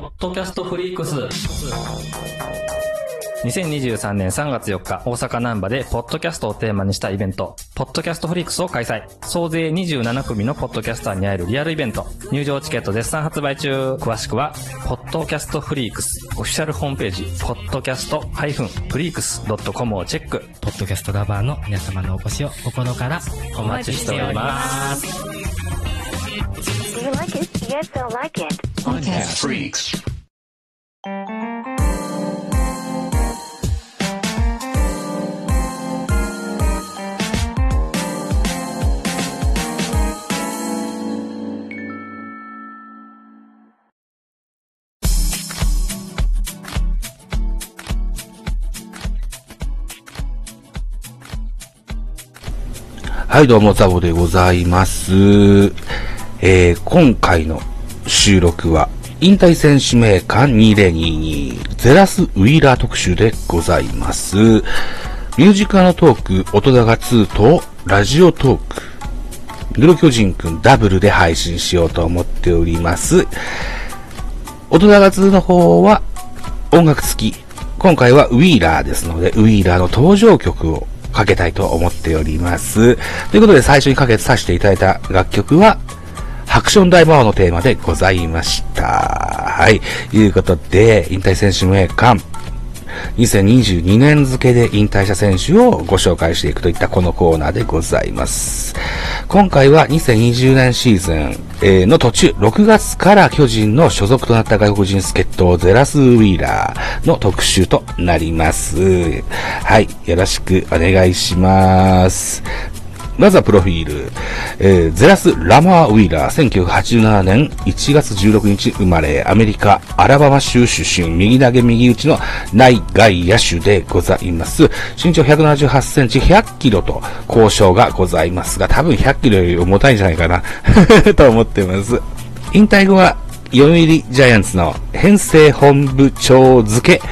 ポッドキャストフリークス。2023年3月4日、大阪南波で、ポッドキャストをテーマにしたイベント、ポッドキャストフリークスを開催。総勢27組のポッドキャスターに会えるリアルイベント。入場チケット絶賛発売中。詳しくは、ポッドキャストフリークス、オフィシャルホームページ、ポッドキャスト -freaks.com をチェック。ポッドキャストラバーの皆様のお越しを心からお待ちしております。Do you like it? Yes, I like it. Podcast Freaks. はい、どうも、ザボでございます。えー、今回の収録は、引退選手名鑑2022ゼラス・ウィーラー特集でございます。ミュージカルトーク、音高2と、ラジオトーク、グロ巨人くんダブルで配信しようと思っております。音高2の方は、音楽付き。今回はウィーラーですので、ウィーラーの登場曲をかけたいと思っております。ということで最初にかけさせていただいた楽曲は、ハクション大魔王のテーマでございました。はい。いうことで、引退選手名鑑、2022年付で引退した選手をご紹介していくといったこのコーナーでございます。今回は2020年シーズンの途中、6月から巨人の所属となった外国人助っ人ゼラス・ウィーラーの特集となります。はい。よろしくお願いします。まずはプロフィール。えーゼラス・ラマー・ウィーラー、1987年1月16日生まれ、アメリカ・アラバマ州出身、右投げ右打ちの内外野手でございます。身長178センチ、100キロと交渉がございますが、多分100キロより重たいんじゃないかな、と思ってます。引退後は、読売ジャイアンツの編成本部長付け、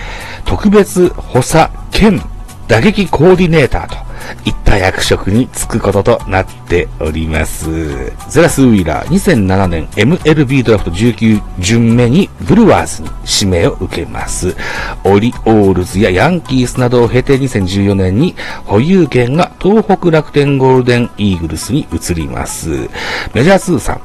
特別補佐兼打撃コーディネーターといった役職に就くこととなっております。ゼラス・ウィーラー、2007年 MLB ドラフト19巡目にブルワーズに指名を受けます。オリオールズやヤンキースなどを経て2014年に保有権が東北楽天ゴールデンイーグルスに移ります。メジャー通算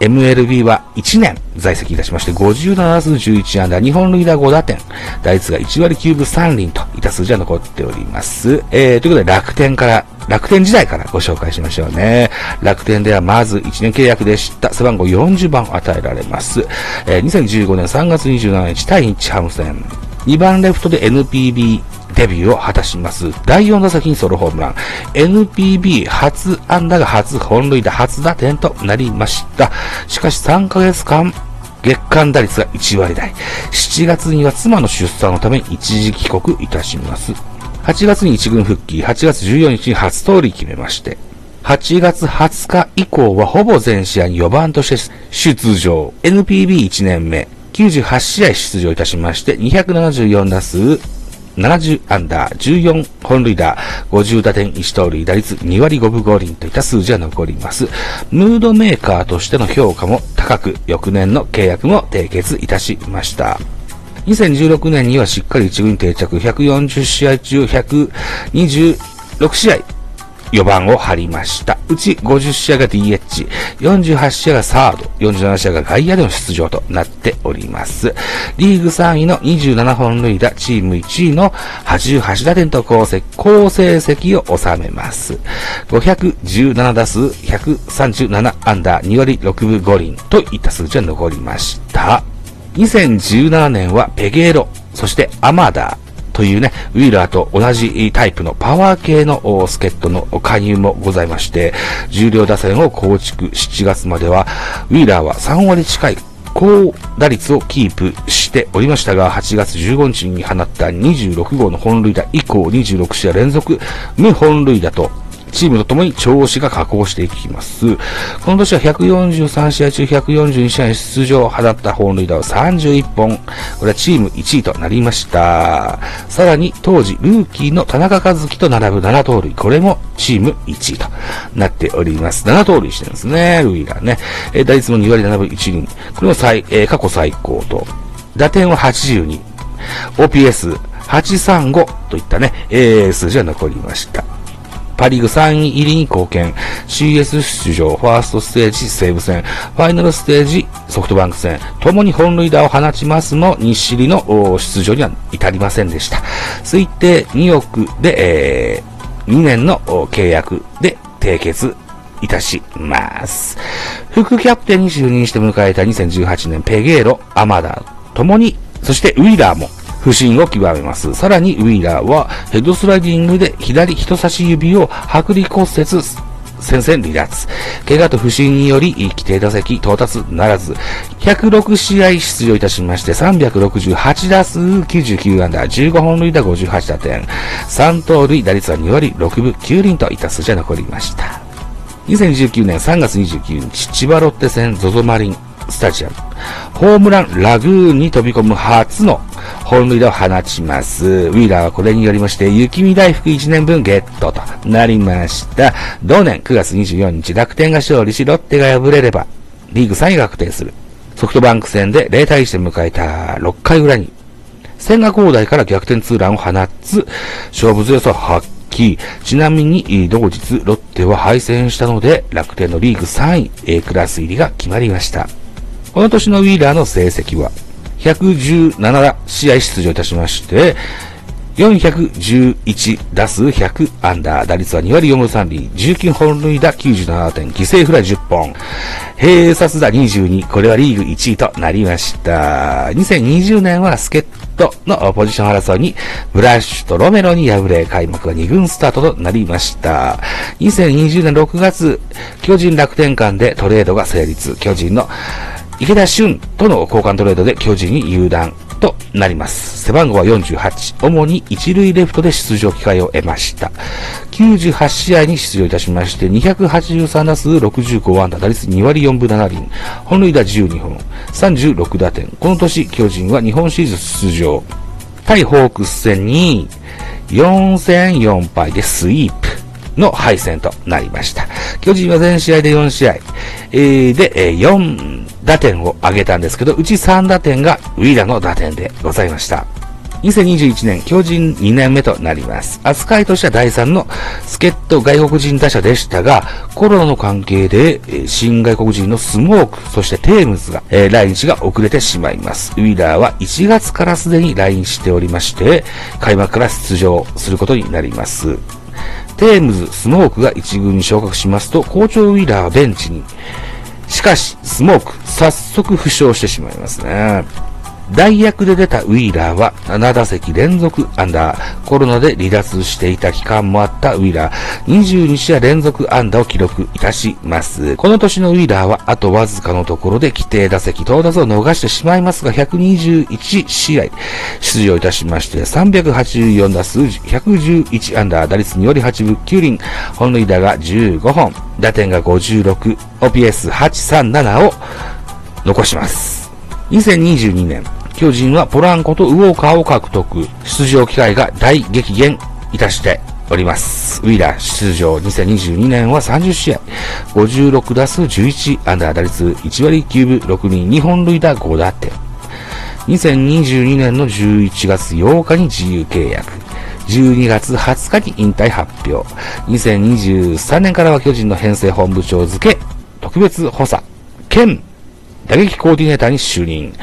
MLB は1年在籍いたしまして、57数11安打、日本塁打5打点、打率が1割9分3厘といった数字は残っております。えー、ということで楽天から、楽天時代からご紹介しましょうね。楽天ではまず1年契約でした。背番号40番を与えられます。えー、2015年3月27日対日ハム戦。2番レフトで NPB デビューを果たします。第4打席にソロホームラン。NPB 初安打が初本塁打初打点となりました。しかし3ヶ月間、月間打率が1割台。7月には妻の出産のために一時帰国いたします。8月に1軍復帰、8月14日に初盗塁決めまして、8月20日以降はほぼ全試合に4番として出場。NPB1 年目、98試合出場いたしまして、274打数、70アンダー、14本塁打、50打点1盗塁、打率2割5分5厘といった数字が残ります。ムードメーカーとしての評価も高く、翌年の契約も締結いたしました。2016年にはしっかり一軍定着、140試合中126試合、4番を張りました。うち50試合が DH、48試合がサード、47試合が外野での出場となっております。リーグ3位の27本塁打、チーム1位の88打点と好成績を収めます。517打数137アンダー、2割6分5厘といった数字が残りました。2017年はペゲーロ、そしてアマダー、というね、ウィーラーと同じタイプのパワー系の助っ人の加入もございまして、重量打線を構築。7月までは、ウィーラーは3割近い高打率をキープしておりましたが、8月15日に放った26号の本塁打以降26試合連続無本塁打と、チームとともに調子が下降していきます。この年は143試合中142試合に出場を放った本塁打を31本。これはチーム1位となりました。さらに当時ルーキーの田中和樹と並ぶ7盗塁。これもチーム1位となっております。7盗塁してるんですね、ルイがね。えー打率も2割7分1厘。これも最、えー過去最高と打点は82、OPS835 といったね、えー、数字が残りました。パリーグ3位入りに貢献。CS 出場、ファーストステージ西武戦、ファイナルステージソフトバンク戦、ともに本塁打を放ちますも、西入りの出場には至りませんでした。推定2億で、えー、2年の契約で締結いたします。副キャプテンに就任して迎えた2018年、ペゲーロ、アマダ、ともに、そしてウィーラーも、不振を極めます。さらにウィーラーはヘッドスライディングで左人差し指を剥離骨折、戦線離脱。怪我と不振により、規定打席到達ならず、106試合出場いたしまして、368打数99安打、15本塁打58打点、3盗塁打率は2割6分9厘といった数字が残りました。2019年3月29日、千葉ロッテ戦 ZOZO マリンスタジアム。ホームランラグーンに飛び込む初の本塁打を放ちます。ウィーラーはこれによりまして、雪見大福1年分ゲットとなりました。同年9月24日、楽天が勝利し、ロッテが敗れれば、リーグ3位が確定する。ソフトバンク戦で0対1で迎えた6回裏に、千賀滉大から逆転ツーランを放つ、勝負強さを発揮。ちなみに、同日、ロッテは敗戦したので、楽天のリーグ3位、A クラス入りが決まりました。この年のウィーラーの成績は、117試合出場いたしまして、411打数100アンダー、打率は2割4分3厘、19本塁打97点、犠牲フライ10本、併殺打22、これはリーグ1位となりました。2020年は助っ人のポジション争いに、ブラッシュとロメロに敗れ、開幕は2軍スタートとなりました。2020年6月、巨人楽天間でトレードが成立、巨人の池田俊との交換トレードで巨人に入団となります。背番号は48。主に一塁レフトで出場機会を得ました。98試合に出場いたしまして、283打数65安打、打率2割4分7厘、本塁打12本、36打点。この年、巨人は日本シリーズ出場。対ホークス戦に4戦4敗でスイープ。の敗戦となりました。巨人は全試合で4試合、えーで、えー4打点を挙げたんですけど、うち3打点がウィーラーの打点でございました。2021年、巨人2年目となります。扱いとしては第3の助っ人外国人打者でしたが、コロナの関係で、え新外国人のスモーク、そしてテームズが、えー来日が遅れてしまいます。ウィーラーは1月からすでに来日しておりまして、開幕から出場することになります。テームズ、スモークが1軍に昇格しますと、好調ウィラーベンチに。しかし、スモーク、早速負傷してしまいますね。代役で出たウィーラーは7打席連続アンダー。コロナで離脱していた期間もあったウィーラー。22試合連続アンダーを記録いたします。この年のウィーラーはあとわずかのところで規定打席到達を逃してしまいますが、121試合出場いたしまして、384打数111アンダー、打率2割8分9厘、本塁打が15本、打点が56、OPS837 を残します。2022年、巨人はポランコとウォーカーを獲得。出場機会が大激減いたしております。ウィーラー出場2022年は30試合。56打数11アンダー打率1割9分6厘2本塁打5打点。2022年の11月8日に自由契約。12月20日に引退発表。2023年からは巨人の編成本部長付け、特別補佐、兼打撃コーディネーターに就任。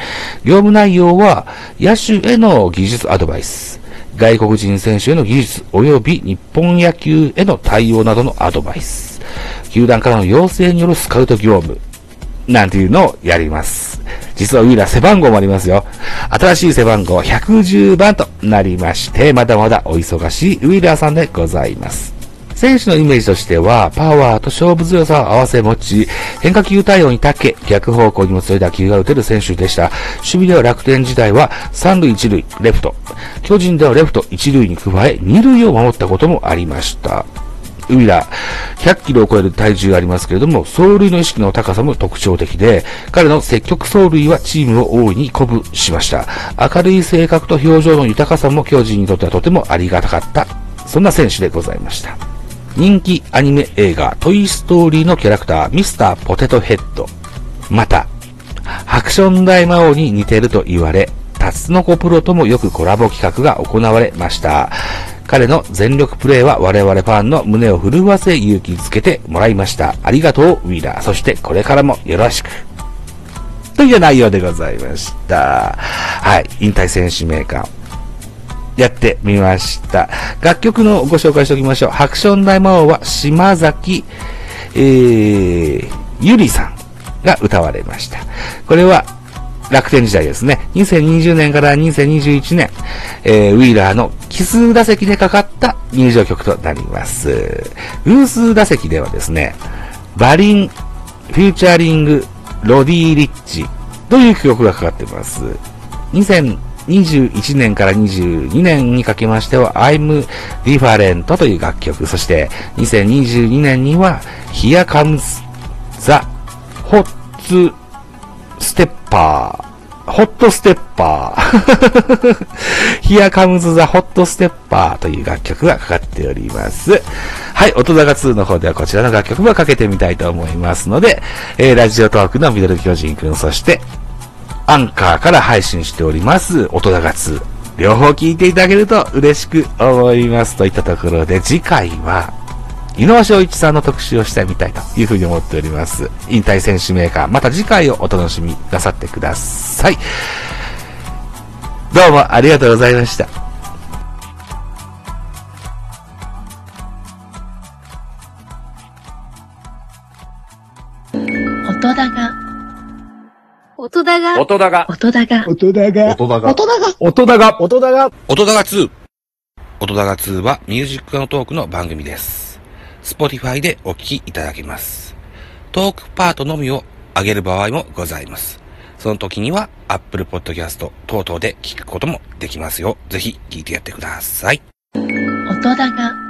業務内容は、野手への技術アドバイス、外国人選手への技術及び日本野球への対応などのアドバイス、球団からの要請によるスカウト業務、なんていうのをやります。実はウィーラー背番号もありますよ。新しい背番号110番となりまして、まだまだお忙しいウィーラーさんでございます。選手のイメージとしては、パワーと勝負強さを合わせ持ち、変化球対応に長け、逆方向にも強い打球が打てる選手でした。守備では楽天時代は、三塁一塁、レフト。巨人ではレフト一塁に加え、二塁を守ったこともありました。ウィラー、100キロを超える体重がありますけれども、走塁の意識の高さも特徴的で、彼の積極走塁はチームを大いに鼓舞しました。明るい性格と表情の豊かさも巨人にとってはとてもありがたかった。そんな選手でございました。人気アニメ映画トイストーリーのキャラクターミスターポテトヘッド。また、ハクション大魔王に似てると言われ、タツノコプロともよくコラボ企画が行われました。彼の全力プレーは我々ファンの胸を震わせ勇気づけてもらいました。ありがとう、ウィーラー。そしてこれからもよろしく。という内容でございました。はい。引退選手名鑑。やってみました。楽曲のご紹介しておきましょう。ハクション大魔王は島崎、えー、ゆりさんが歌われました。これは楽天時代ですね。2020年から2021年、えー、ウィーラーの奇数打席でかかった入場曲となります。偶数打席ではですね、バリン、フューチャーリング、ロディ・リッチという曲がかかっています。21年から22年にかけましては I'm Different という楽曲、そして2022年には Here Comes the Hot Stepper ホットステッパー。Here comes the hot stepper という楽曲がかかっております。はい、音高2の方ではこちらの楽曲もかけてみたいと思いますので、えー、ラジオトークのミドル巨人くん、そして、アンカーから配信しております、音高2。両方聞いていただけると嬉しく思います。といったところで、次回は、井上翔一さんの特集をしてみたいというふうに思っております。引退選手メーカー、また次回をお楽しみなさってください。どうもありがとうございました。音だが、音だが、音だが、音だが、音だが、音だが、音だが、音だが2。音だが2はミュージックのトークの番組です。Spotify でお聴きいただけます。トークパートのみを上げる場合もございます。その時には Apple Podcast 等々で聞くこともできますよ。ぜひ聞いてやってください。音だが